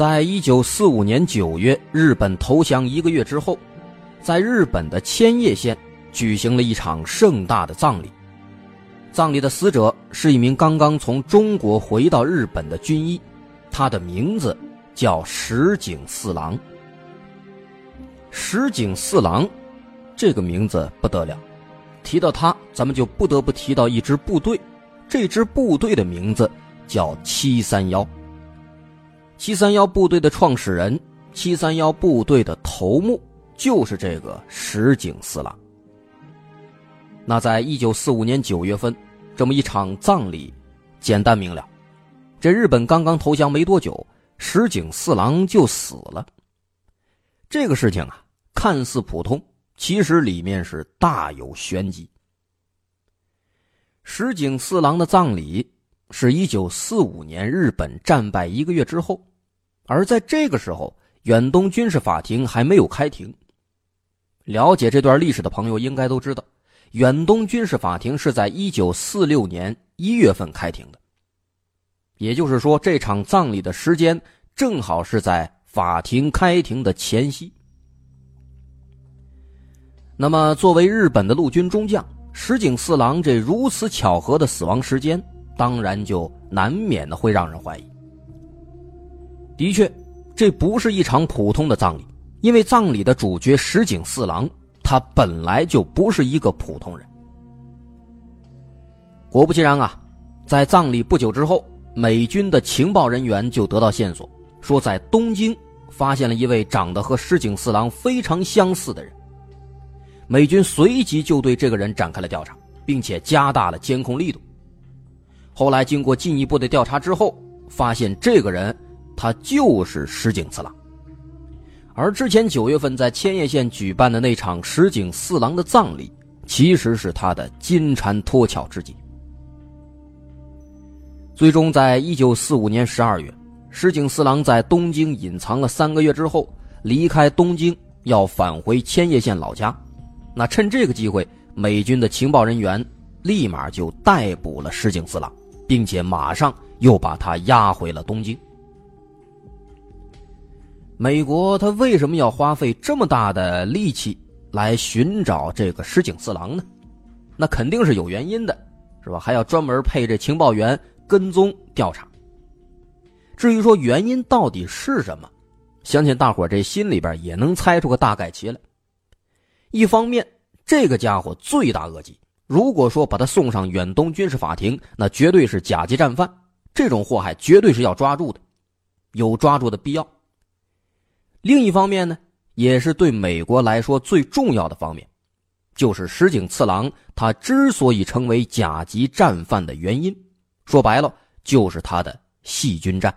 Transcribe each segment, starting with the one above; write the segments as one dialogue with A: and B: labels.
A: 在一九四五年九月，日本投降一个月之后，在日本的千叶县举行了一场盛大的葬礼。葬礼的死者是一名刚刚从中国回到日本的军医，他的名字叫石井四郎。石井四郎这个名字不得了，提到他，咱们就不得不提到一支部队，这支部队的名字叫七三幺。七三幺部队的创始人，七三幺部队的头目就是这个石井四郎。那在一九四五年九月份，这么一场葬礼，简单明了。这日本刚刚投降没多久，石井四郎就死了。这个事情啊，看似普通，其实里面是大有玄机。石井四郎的葬礼是一九四五年日本战败一个月之后。而在这个时候，远东军事法庭还没有开庭。了解这段历史的朋友应该都知道，远东军事法庭是在一九四六年一月份开庭的。也就是说，这场葬礼的时间正好是在法庭开庭的前夕。那么，作为日本的陆军中将石井四郎，这如此巧合的死亡时间，当然就难免的会让人怀疑。的确，这不是一场普通的葬礼，因为葬礼的主角石井四郎，他本来就不是一个普通人。果不其然啊，在葬礼不久之后，美军的情报人员就得到线索，说在东京发现了一位长得和石井四郎非常相似的人。美军随即就对这个人展开了调查，并且加大了监控力度。后来经过进一步的调查之后，发现这个人。他就是石井四郎，而之前九月份在千叶县举办的那场石井四郎的葬礼，其实是他的金蝉脱壳之计。最终，在一九四五年十二月，石井四郎在东京隐藏了三个月之后，离开东京，要返回千叶县老家。那趁这个机会，美军的情报人员立马就逮捕了石井四郎，并且马上又把他押回了东京。美国他为什么要花费这么大的力气来寻找这个石井四郎呢？那肯定是有原因的，是吧？还要专门配这情报员跟踪调查。至于说原因到底是什么，相信大伙这心里边也能猜出个大概齐来。一方面，这个家伙罪大恶极，如果说把他送上远东军事法庭，那绝对是甲级战犯，这种祸害绝对是要抓住的，有抓住的必要。另一方面呢，也是对美国来说最重要的方面，就是石井次郎他之所以成为甲级战犯的原因，说白了就是他的细菌战。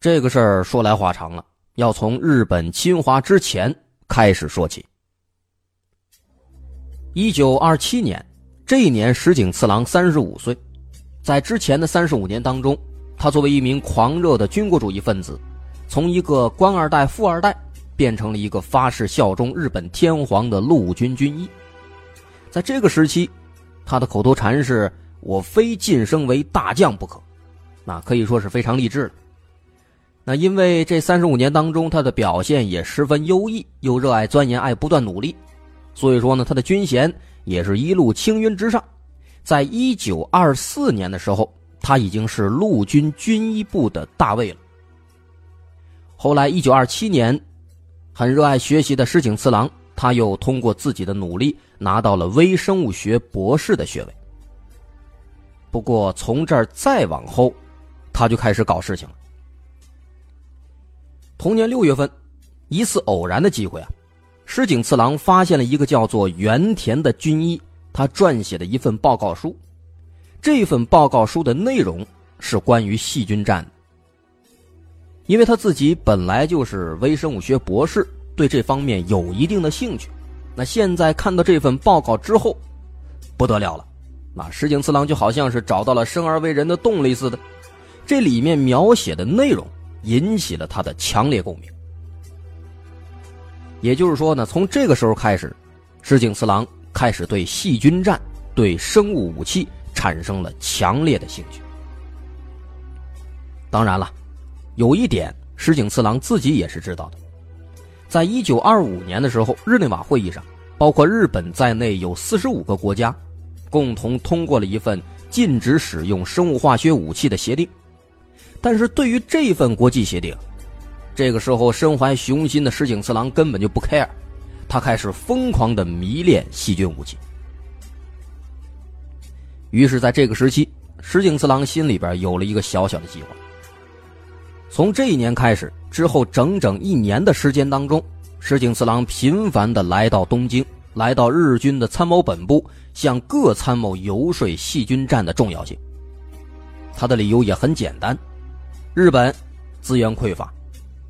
A: 这个事儿说来话长了，要从日本侵华之前开始说起。一九二七年，这一年石井次郎三十五岁，在之前的三十五年当中，他作为一名狂热的军国主义分子。从一个官二代、富二代，变成了一个发誓效忠日本天皇的陆军军医。在这个时期，他的口头禅是“我非晋升为大将不可”，那可以说是非常励志了。那因为这三十五年当中，他的表现也十分优异，又热爱钻研、爱不断努力，所以说呢，他的军衔也是一路青云直上。在一九二四年的时候，他已经是陆军军医部的大尉了。后来，一九二七年，很热爱学习的石井次郎，他又通过自己的努力拿到了微生物学博士的学位。不过，从这儿再往后，他就开始搞事情了。同年六月份，一次偶然的机会啊，石井次郎发现了一个叫做原田的军医，他撰写的一份报告书。这份报告书的内容是关于细菌战的。因为他自己本来就是微生物学博士，对这方面有一定的兴趣。那现在看到这份报告之后，不得了了。那石井次郎就好像是找到了生而为人的动力似的，这里面描写的内容引起了他的强烈共鸣。也就是说呢，从这个时候开始，石井次郎开始对细菌战、对生物武器产生了强烈的兴趣。当然了，有一点石井次郎自己也是知道的，在一九二五年的时候，日内瓦会议上，包括日本在内有四十五个国家，共同通过了一份禁止使用生物化学武器的协定。但是对于这份国际协定，这个时候身怀雄心的石井次郎根本就不 care，他开始疯狂的迷恋细菌武器。于是，在这个时期，石井次郎心里边有了一个小小的计划。从这一年开始，之后整整一年的时间当中，石井次郎频繁的来到东京，来到日军的参谋本部，向各参谋游说细菌战的重要性。他的理由也很简单：日本资源匮乏，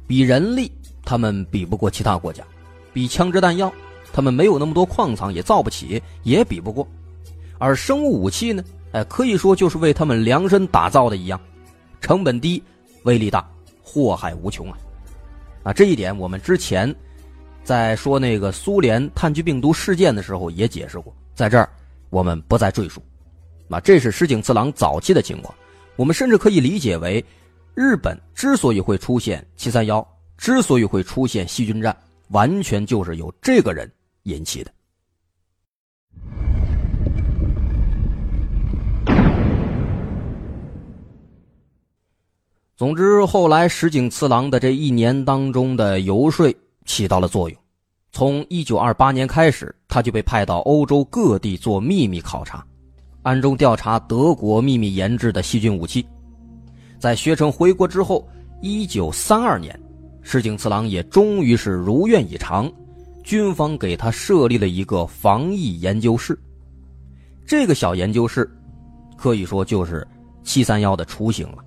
A: 比人力他们比不过其他国家，比枪支弹药他们没有那么多矿藏，也造不起，也比不过。而生物武器呢，哎，可以说就是为他们量身打造的一样，成本低。威力大，祸害无穷啊！啊，这一点我们之前在说那个苏联炭疽病毒事件的时候也解释过，在这儿我们不再赘述。啊，这是石井次郎早期的情况，我们甚至可以理解为，日本之所以会出现七三幺，之所以会出现细菌战，完全就是由这个人引起的。总之，后来石井次郎的这一年当中的游说起到了作用。从一九二八年开始，他就被派到欧洲各地做秘密考察，暗中调查德国秘密研制的细菌武器。在学成回国之后，一九三二年，石井次郎也终于是如愿以偿，军方给他设立了一个防疫研究室。这个小研究室，可以说就是七三幺的雏形了。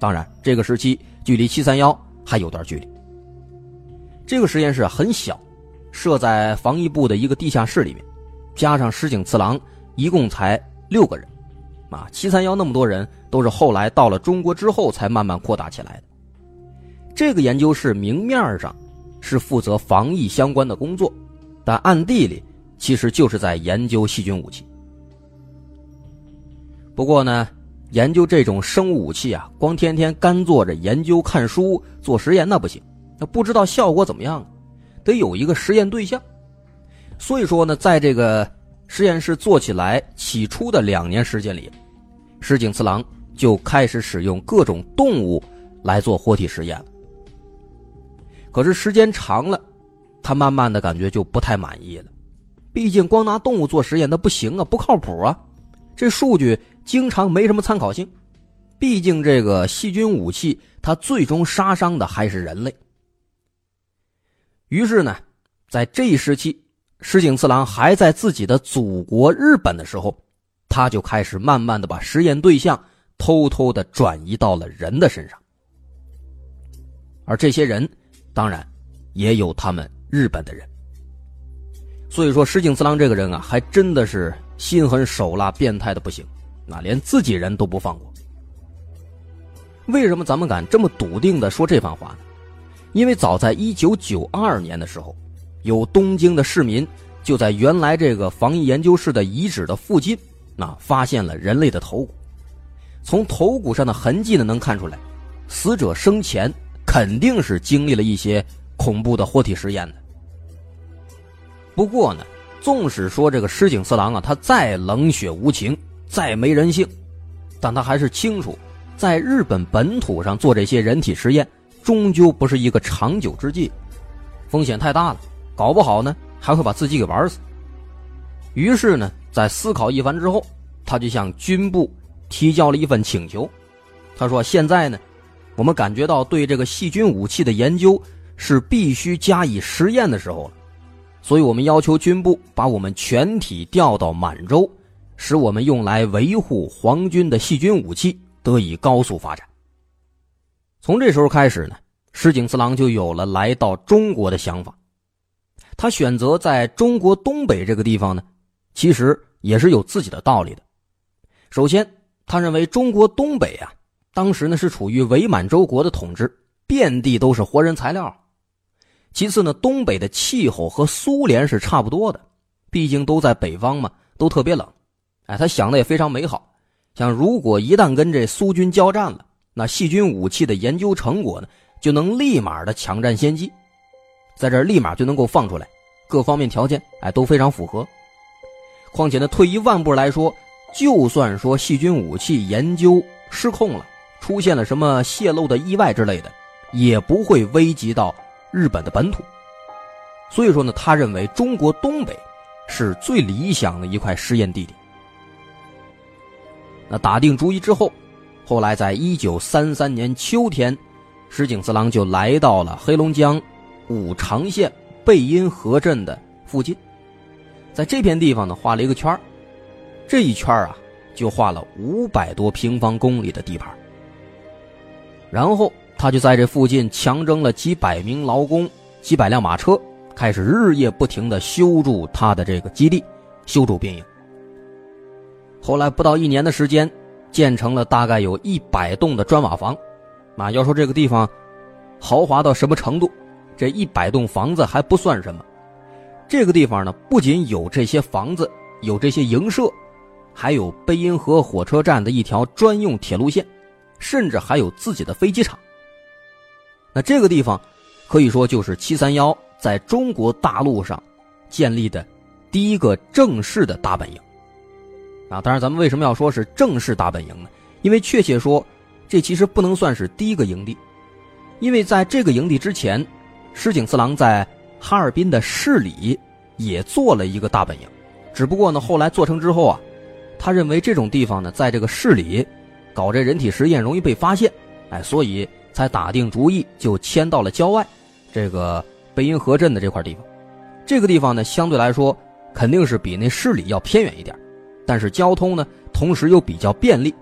A: 当然，这个时期距离七三幺还有段距离。这个实验室很小，设在防疫部的一个地下室里面，加上石井次郎，一共才六个人。啊，七三幺那么多人，都是后来到了中国之后才慢慢扩大起来的。这个研究室明面上是负责防疫相关的工作，但暗地里其实就是在研究细菌武器。不过呢。研究这种生物武器啊，光天天干坐着研究、看书、做实验那不行，那不知道效果怎么样啊，得有一个实验对象。所以说呢，在这个实验室做起来起初的两年时间里，石井次郎就开始使用各种动物来做活体实验了。可是时间长了，他慢慢的感觉就不太满意了，毕竟光拿动物做实验那不行啊，不靠谱啊，这数据。经常没什么参考性，毕竟这个细菌武器，它最终杀伤的还是人类。于是呢，在这一时期，石井次郎还在自己的祖国日本的时候，他就开始慢慢的把实验对象偷偷的转移到了人的身上。而这些人，当然也有他们日本的人。所以说，石井次郎这个人啊，还真的是心狠手辣、变态的不行。那连自己人都不放过。为什么咱们敢这么笃定的说这番话呢？因为早在一九九二年的时候，有东京的市民就在原来这个防疫研究室的遗址的附近，那发现了人类的头骨。从头骨上的痕迹呢，能看出来，死者生前肯定是经历了一些恐怖的活体实验的。不过呢，纵使说这个石井四郎啊，他再冷血无情。再没人性，但他还是清楚，在日本本土上做这些人体实验，终究不是一个长久之计，风险太大了，搞不好呢还会把自己给玩死。于是呢，在思考一番之后，他就向军部提交了一份请求。他说：“现在呢，我们感觉到对这个细菌武器的研究是必须加以实验的时候了，所以我们要求军部把我们全体调到满洲。”使我们用来维护皇军的细菌武器得以高速发展。从这时候开始呢，石井四郎就有了来到中国的想法，他选择在中国东北这个地方呢，其实也是有自己的道理的。首先，他认为中国东北啊，当时呢是处于伪满洲国的统治，遍地都是活人材料。其次呢，东北的气候和苏联是差不多的，毕竟都在北方嘛，都特别冷。哎，他想的也非常美好，想如果一旦跟这苏军交战了，那细菌武器的研究成果呢，就能立马的抢占先机，在这立马就能够放出来，各方面条件哎都非常符合。况且呢，退一万步来说。就算说细菌武器研究失控了，出现了什么泄露的意外之类的，也不会危及到日本的本土。所以说呢，他认为中国东北是最理想的一块试验地点。那打定主意之后，后来在一九三三年秋天，石井四郎就来到了黑龙江五常县贝因河镇的附近，在这片地方呢画了一个圈。这一圈啊，就画了五百多平方公里的地盘。然后他就在这附近强征了几百名劳工、几百辆马车，开始日夜不停的修筑他的这个基地，修筑兵营。后来不到一年的时间，建成了大概有一百栋的砖瓦房。啊，要说这个地方豪华到什么程度，这一百栋房子还不算什么。这个地方呢，不仅有这些房子，有这些营舍。还有贝因河火车站的一条专用铁路线，甚至还有自己的飞机场。那这个地方，可以说就是七三幺在中国大陆上建立的第一个正式的大本营。啊，当然，咱们为什么要说是正式大本营呢？因为确切说，这其实不能算是第一个营地，因为在这个营地之前，石井四郎在哈尔滨的市里也做了一个大本营，只不过呢，后来做成之后啊。他认为这种地方呢，在这个市里搞这人体实验容易被发现，哎，所以才打定主意就迁到了郊外，这个贝因河镇的这块地方。这个地方呢，相对来说肯定是比那市里要偏远一点，但是交通呢，同时又比较便利，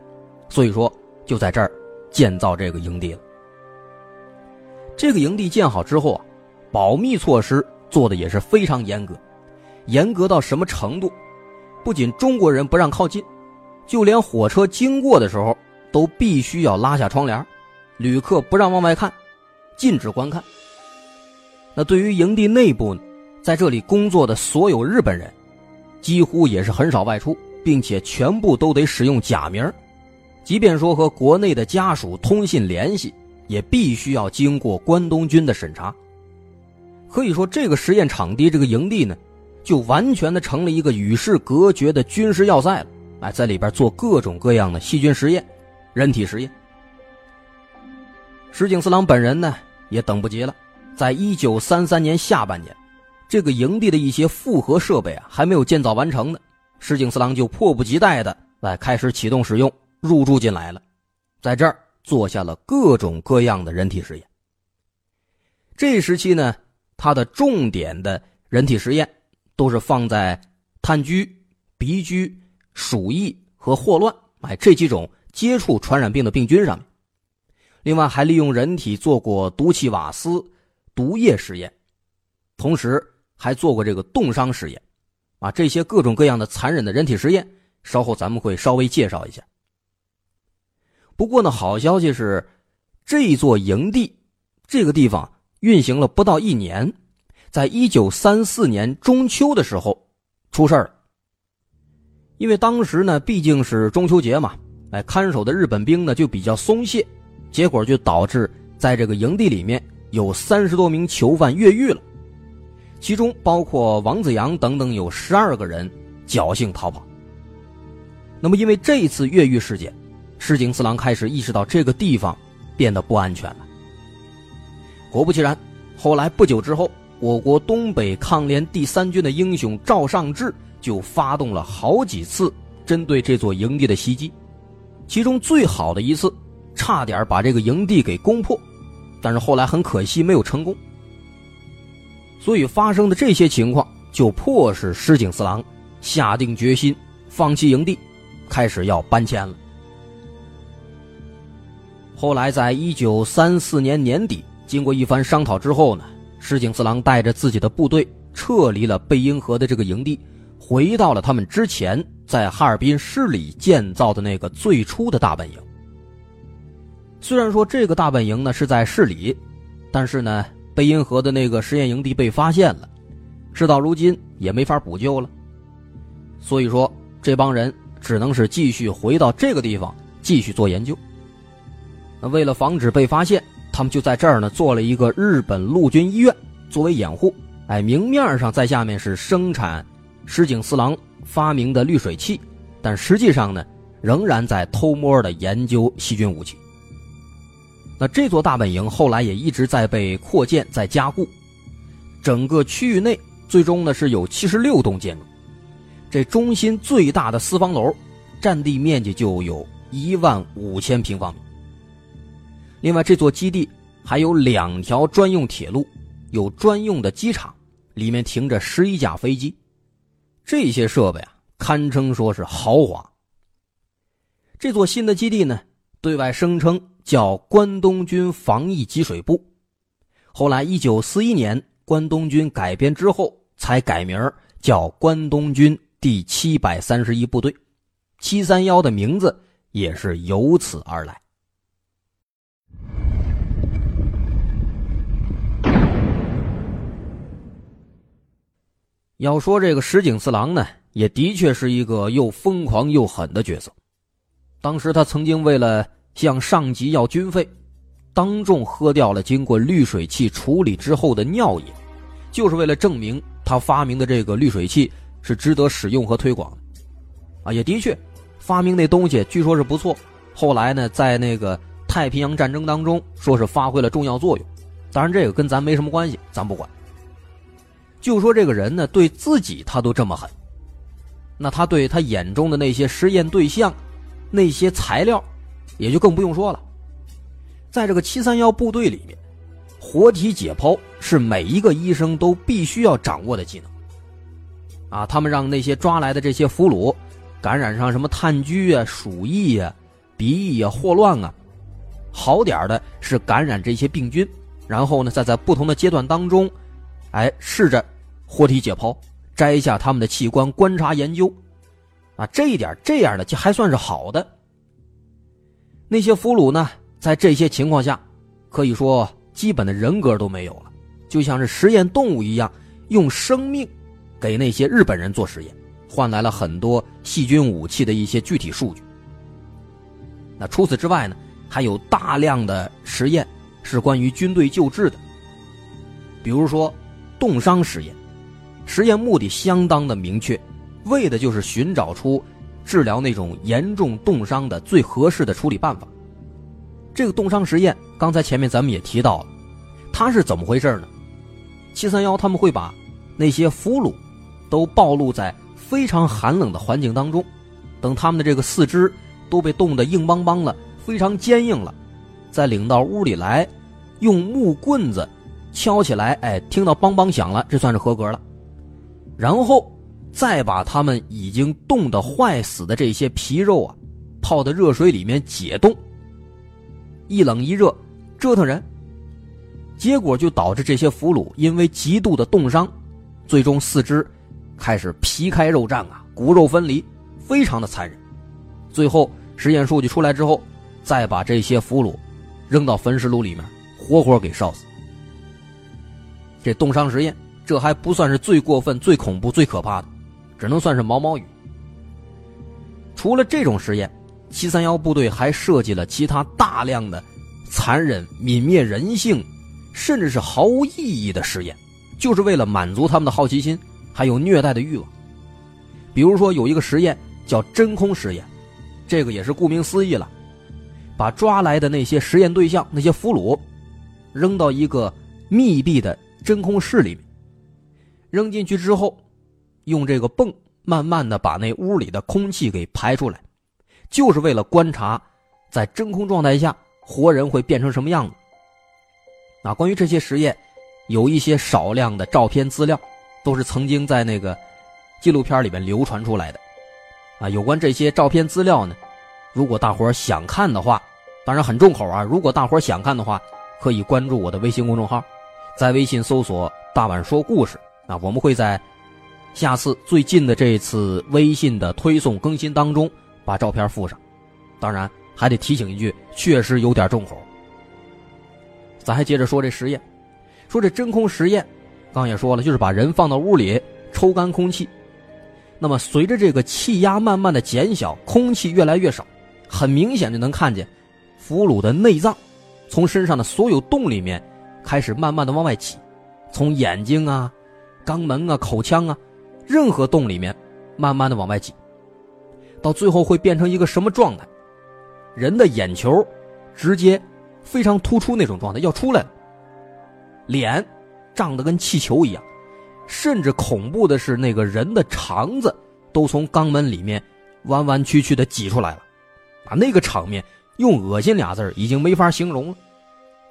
A: 所以说就在这儿建造这个营地了。这个营地建好之后啊，保密措施做的也是非常严格，严格到什么程度？不仅中国人不让靠近，就连火车经过的时候都必须要拉下窗帘，旅客不让往外看，禁止观看。那对于营地内部呢，在这里工作的所有日本人，几乎也是很少外出，并且全部都得使用假名，即便说和国内的家属通信联系，也必须要经过关东军的审查。可以说，这个实验场地，这个营地呢。就完全的成了一个与世隔绝的军事要塞了，哎，在里边做各种各样的细菌实验、人体实验。石井四郎本人呢，也等不及了，在一九三三年下半年，这个营地的一些复合设备啊还没有建造完成呢，石井四郎就迫不及待的来开始启动使用，入住进来了，在这儿做下了各种各样的人体实验。这一时期呢，他的重点的人体实验。都是放在炭疽、鼻疽、鼠疫和霍乱，哎，这几种接触传染病的病菌上面。另外，还利用人体做过毒气瓦斯、毒液实验，同时还做过这个冻伤实验，啊，这些各种各样的残忍的人体实验，稍后咱们会稍微介绍一下。不过呢，好消息是，这座营地这个地方运行了不到一年。在一九三四年中秋的时候，出事了。因为当时呢，毕竟是中秋节嘛，哎，看守的日本兵呢就比较松懈，结果就导致在这个营地里面有三十多名囚犯越狱了，其中包括王子阳等等有十二个人侥幸逃跑。那么，因为这一次越狱事件，石井四郎开始意识到这个地方变得不安全了。果不其然，后来不久之后。我国东北抗联第三军的英雄赵尚志就发动了好几次针对这座营地的袭击，其中最好的一次，差点把这个营地给攻破，但是后来很可惜没有成功。所以发生的这些情况，就迫使石井四郎下定决心放弃营地，开始要搬迁了。后来在一九三四年年底，经过一番商讨之后呢。石井四郎带着自己的部队撤离了贝因河的这个营地，回到了他们之前在哈尔滨市里建造的那个最初的大本营。虽然说这个大本营呢是在市里，但是呢，贝因河的那个实验营地被发现了，事到如今也没法补救了。所以说，这帮人只能是继续回到这个地方继续做研究。那为了防止被发现，他们就在这儿呢做了一个日本陆军医院作为掩护。哎，明面上在下面是生产石井四郎发明的滤水器，但实际上呢，仍然在偷摸的研究细菌武器。那这座大本营后来也一直在被扩建、在加固，整个区域内最终呢是有七十六栋建筑，这中心最大的四方楼，占地面积就有一万五千平方米。另外，这座基地还有两条专用铁路，有专用的机场，里面停着十一架飞机，这些设备啊，堪称说是豪华。这座新的基地呢，对外声称。叫关东军防疫给水部，后来一九四一年关东军改编之后，才改名叫关东军第七百三十一部队，七三幺的名字也是由此而来。要说这个石井四郎呢，也的确是一个又疯狂又狠的角色，当时他曾经为了。向上级要军费，当众喝掉了经过滤水器处理之后的尿液，就是为了证明他发明的这个滤水器是值得使用和推广的。啊，也的确，发明那东西据说是不错。后来呢，在那个太平洋战争当中，说是发挥了重要作用。当然，这个跟咱没什么关系，咱不管。就说这个人呢，对自己他都这么狠，那他对他眼中的那些实验对象，那些材料。也就更不用说了，在这个七三幺部队里面，活体解剖是每一个医生都必须要掌握的技能。啊，他们让那些抓来的这些俘虏感染上什么炭疽啊、鼠疫啊、鼻疫啊、霍乱啊，好点的是感染这些病菌，然后呢，再在不同的阶段当中，哎，试着活体解剖，摘下他们的器官观察研究。啊，这一点这样的就还算是好的。那些俘虏呢，在这些情况下，可以说基本的人格都没有了，就像是实验动物一样，用生命给那些日本人做实验，换来了很多细菌武器的一些具体数据。那除此之外呢，还有大量的实验是关于军队救治的，比如说冻伤实验，实验目的相当的明确，为的就是寻找出。治疗那种严重冻伤的最合适的处理办法。这个冻伤实验，刚才前面咱们也提到了，它是怎么回事呢？七三幺他们会把那些俘虏都暴露在非常寒冷的环境当中，等他们的这个四肢都被冻得硬邦邦了，非常坚硬了，再领到屋里来，用木棍子敲起来，哎，听到梆梆响了，这算是合格了，然后。再把他们已经冻得坏死的这些皮肉啊，泡在热水里面解冻，一冷一热折腾人，结果就导致这些俘虏因为极度的冻伤，最终四肢开始皮开肉绽啊，骨肉分离，非常的残忍。最后实验数据出来之后，再把这些俘虏扔到焚尸炉里面，活活给烧死。这冻伤实验，这还不算是最过分、最恐怖、最可怕的。只能算是毛毛雨。除了这种实验，七三幺部队还设计了其他大量的残忍、泯灭人性，甚至是毫无意义的实验，就是为了满足他们的好奇心，还有虐待的欲望。比如说，有一个实验叫真空实验，这个也是顾名思义了，把抓来的那些实验对象、那些俘虏，扔到一个密闭的真空室里面，扔进去之后。用这个泵慢慢的把那屋里的空气给排出来，就是为了观察，在真空状态下活人会变成什么样子。啊，关于这些实验，有一些少量的照片资料，都是曾经在那个纪录片里面流传出来的。啊，有关这些照片资料呢，如果大伙想看的话，当然很重口啊。如果大伙想看的话，可以关注我的微信公众号，在微信搜索“大碗说故事”。那我们会在下次最近的这次微信的推送更新当中把照片附上。当然还得提醒一句，确实有点重口。咱还接着说这实验，说这真空实验，刚也说了，就是把人放到屋里抽干空气，那么随着这个气压慢慢的减小，空气越来越少，很明显就能看见俘虏的内脏从身上的所有洞里面开始慢慢的往外挤，从眼睛啊。肛门啊，口腔啊，任何洞里面，慢慢的往外挤，到最后会变成一个什么状态？人的眼球直接非常突出那种状态要出来了，脸胀得跟气球一样，甚至恐怖的是那个人的肠子都从肛门里面弯弯曲曲的挤出来了，啊，那个场面用恶心俩字已经没法形容了，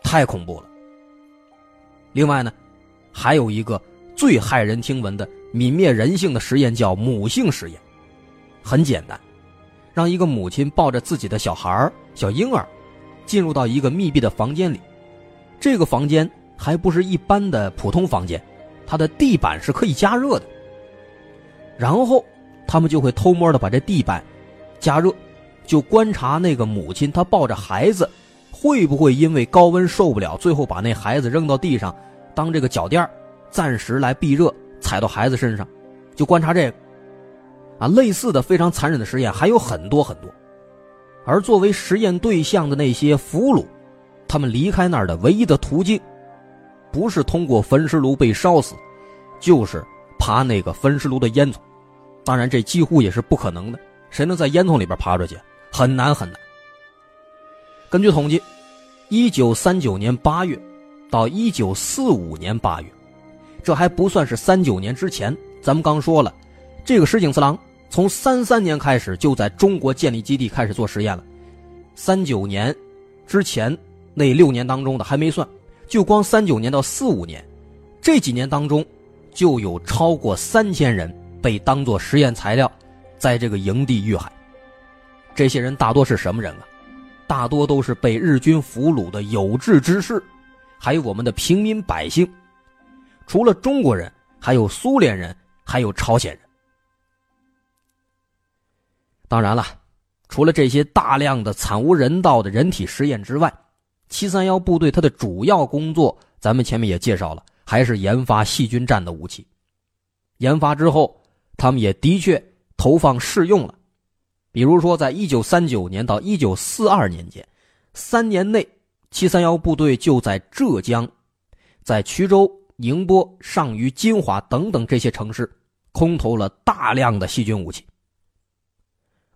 A: 太恐怖了。另外呢，还有一个。最骇人听闻的泯灭人性的实验叫母性实验，很简单，让一个母亲抱着自己的小孩小婴儿，进入到一个密闭的房间里，这个房间还不是一般的普通房间，它的地板是可以加热的。然后他们就会偷摸的把这地板加热，就观察那个母亲她抱着孩子，会不会因为高温受不了，最后把那孩子扔到地上当这个脚垫暂时来避热，踩到孩子身上，就观察这个，啊，类似的非常残忍的实验还有很多很多，而作为实验对象的那些俘虏，他们离开那儿的唯一的途径，不是通过焚尸炉被烧死，就是爬那个焚尸炉的烟囱，当然这几乎也是不可能的，谁能在烟囱里边爬出去？很难很难。根据统计，一九三九年八月到一九四五年八月。这还不算是三九年之前，咱们刚说了，这个石井四郎从三三年开始就在中国建立基地开始做实验了。三九年之前那六年当中的还没算，就光三九年到四五年这几年当中，就有超过三千人被当做实验材料，在这个营地遇害。这些人大多是什么人啊？大多都是被日军俘虏的有志之士，还有我们的平民百姓。除了中国人，还有苏联人，还有朝鲜人。当然了，除了这些大量的惨无人道的人体实验之外，七三幺部队它的主要工作，咱们前面也介绍了，还是研发细菌战的武器。研发之后，他们也的确投放试用了。比如说，在一九三九年到一九四二年间，三年内，七三幺部队就在浙江，在衢州。宁波、上虞、金华等等这些城市，空投了大量的细菌武器。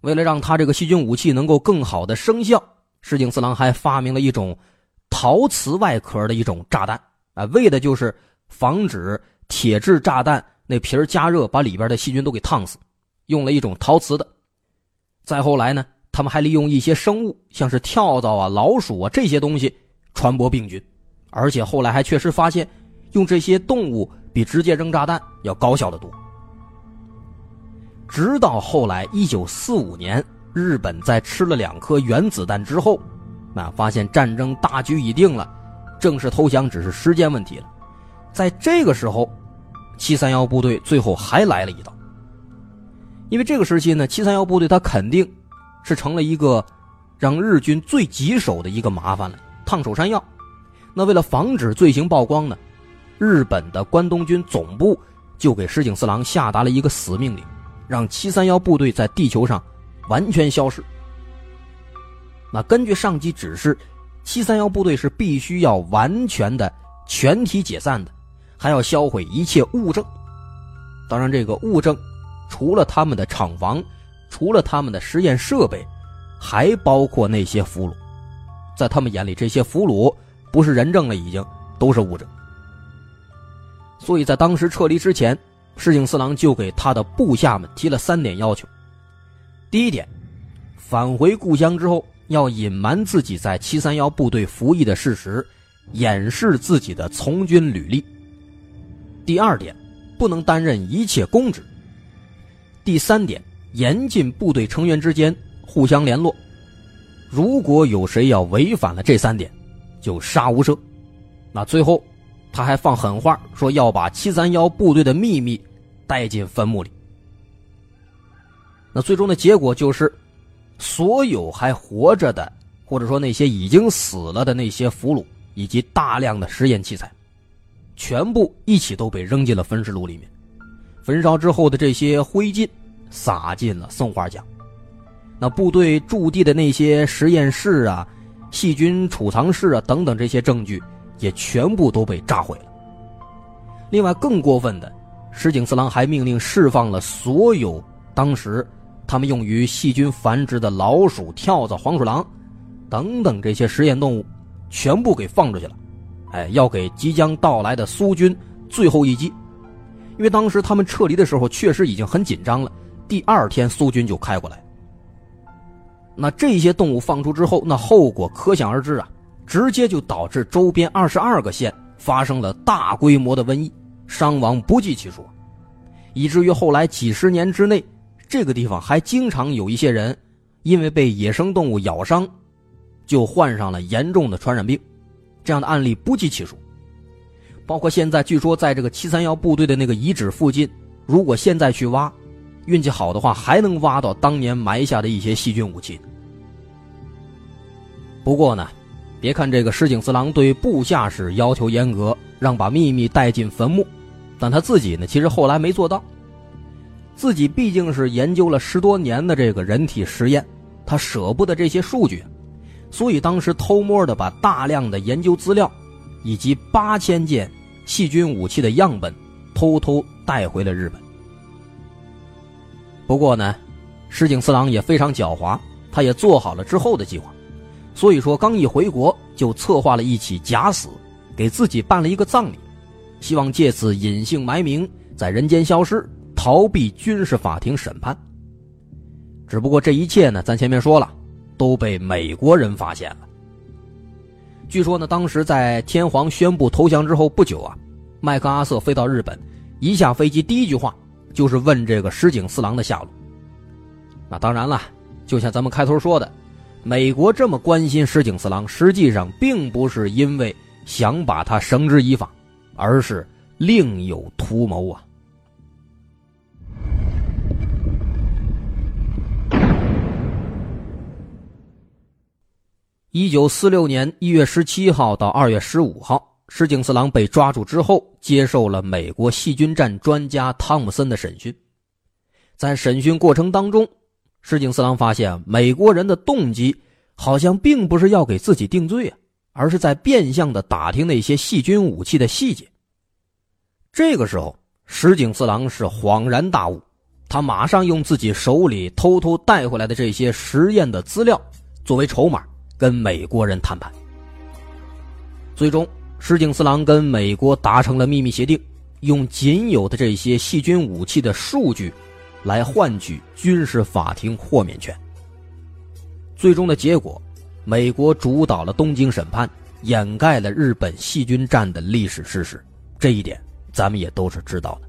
A: 为了让他这个细菌武器能够更好的生效，石井四郎还发明了一种陶瓷外壳的一种炸弹啊，为的就是防止铁质炸弹那皮儿加热把里边的细菌都给烫死，用了一种陶瓷的。再后来呢，他们还利用一些生物，像是跳蚤啊、老鼠啊这些东西传播病菌，而且后来还确实发现。用这些动物比直接扔炸弹要高效的多。直到后来，一九四五年，日本在吃了两颗原子弹之后，那发现战争大局已定了，正式投降只是时间问题了。在这个时候，七三幺部队最后还来了一刀。因为这个时期呢，七三幺部队它肯定是成了一个让日军最棘手的一个麻烦了，烫手山药。那为了防止罪行曝光呢？日本的关东军总部就给石井四郎下达了一个死命令，让七三幺部队在地球上完全消失。那根据上级指示，七三幺部队是必须要完全的全体解散的，还要销毁一切物证。当然，这个物证除了他们的厂房，除了他们的实验设备，还包括那些俘虏。在他们眼里，这些俘虏不是人证了，已经都是物证。所以在当时撤离之前，石井四郎就给他的部下们提了三点要求。第一点，返回故乡之后要隐瞒自己在七三幺部队服役的事实，掩饰自己的从军履历。第二点，不能担任一切公职。第三点，严禁部队成员之间互相联络。如果有谁要违反了这三点，就杀无赦。那最后。他还放狠话，说要把七三幺部队的秘密带进坟墓里。那最终的结果就是，所有还活着的，或者说那些已经死了的那些俘虏，以及大量的实验器材，全部一起都被扔进了焚尸炉里面。焚烧之后的这些灰烬，撒进了松花江。那部队驻地的那些实验室啊、细菌储藏室啊等等这些证据，也全部都被炸毁了。另外，更过分的，石井四郎还命令释放了所有当时他们用于细菌繁殖的老鼠、跳蚤、黄鼠狼等等这些实验动物，全部给放出去了。哎，要给即将到来的苏军最后一击。因为当时他们撤离的时候确实已经很紧张了，第二天苏军就开过来。那这些动物放出之后，那后果可想而知啊！直接就导致周边二十二个县发生了大规模的瘟疫，伤亡不计其数，以至于后来几十年之内，这个地方还经常有一些人因为被野生动物咬伤，就患上了严重的传染病，这样的案例不计其数。包括现在，据说在这个七三幺部队的那个遗址附近，如果现在去挖，运气好的话，还能挖到当年埋下的一些细菌武器。不过呢，别看这个石井四郎对部下是要求严格，让把秘密带进坟墓，但他自己呢，其实后来没做到。自己毕竟是研究了十多年的这个人体实验，他舍不得这些数据，所以当时偷摸的把大量的研究资料，以及八千件细菌武器的样本，偷偷带回了日本。不过呢，石井四郎也非常狡猾，他也做好了之后的计划。所以说，刚一回国就策划了一起假死，给自己办了一个葬礼，希望借此隐姓埋名，在人间消失，逃避军事法庭审判。只不过这一切呢，咱前面说了，都被美国人发现了。据说呢，当时在天皇宣布投降之后不久啊，麦克阿瑟飞到日本，一下飞机第一句话就是问这个石井四郎的下落。那当然了，就像咱们开头说的。美国这么关心石井四郎，实际上并不是因为想把他绳之以法，而是另有图谋啊！一九四六年一月十七号到二月十五号，石井四郎被抓住之后，接受了美国细菌战专家汤姆森的审讯。在审讯过程当中，石井四郎发现，美国人的动机好像并不是要给自己定罪啊，而是在变相的打听那些细菌武器的细节。这个时候，石井四郎是恍然大悟，他马上用自己手里偷偷带回来的这些实验的资料作为筹码，跟美国人谈判。最终，石井四郎跟美国达成了秘密协定，用仅有的这些细菌武器的数据。来换取军事法庭豁免权。最终的结果，美国主导了东京审判，掩盖了日本细菌战的历史事实。这一点咱们也都是知道的。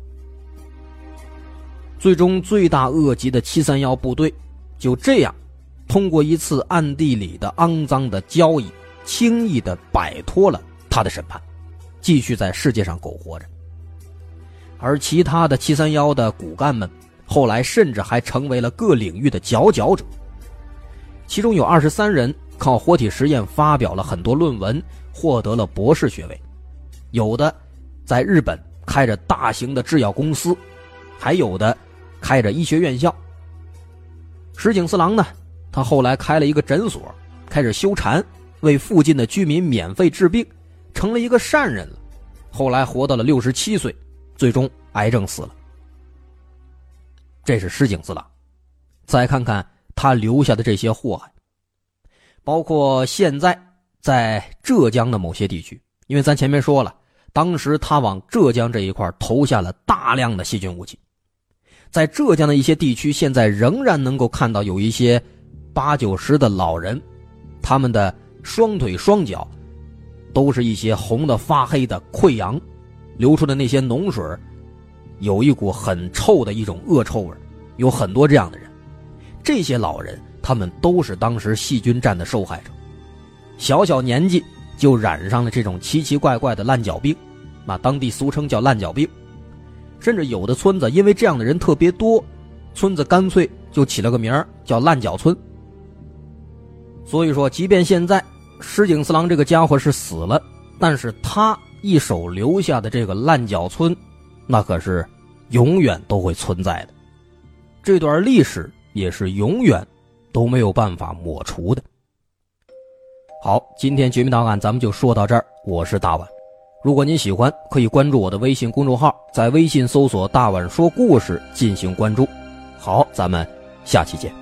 A: 最终，罪大恶极的七三幺部队就这样，通过一次暗地里的肮脏的交易，轻易的摆脱了他的审判，继续在世界上苟活着。而其他的七三幺的骨干们。后来甚至还成为了各领域的佼佼者，其中有二十三人靠活体实验发表了很多论文，获得了博士学位；有的在日本开着大型的制药公司，还有的开着医学院校。石井四郎呢，他后来开了一个诊所，开始修禅，为附近的居民免费治病，成了一个善人了。后来活到了六十七岁，最终癌症死了。这是石井四郎，再看看他留下的这些祸害，包括现在在浙江的某些地区，因为咱前面说了，当时他往浙江这一块投下了大量的细菌武器，在浙江的一些地区，现在仍然能够看到有一些八九十的老人，他们的双腿双脚都是一些红的发黑的溃疡，流出的那些脓水。有一股很臭的一种恶臭味，有很多这样的人。这些老人，他们都是当时细菌战的受害者，小小年纪就染上了这种奇奇怪怪的烂脚病，那当地俗称叫烂脚病。甚至有的村子因为这样的人特别多，村子干脆就起了个名叫烂脚村。所以说，即便现在石井四郎这个家伙是死了，但是他一手留下的这个烂脚村，那可是永远都会存在的。这段历史也是永远都没有办法抹除的。好，今天绝密档案咱们就说到这儿，我是大碗。如果您喜欢，可以关注我的微信公众号，在微信搜索“大碗说故事”进行关注。好，咱们下期见。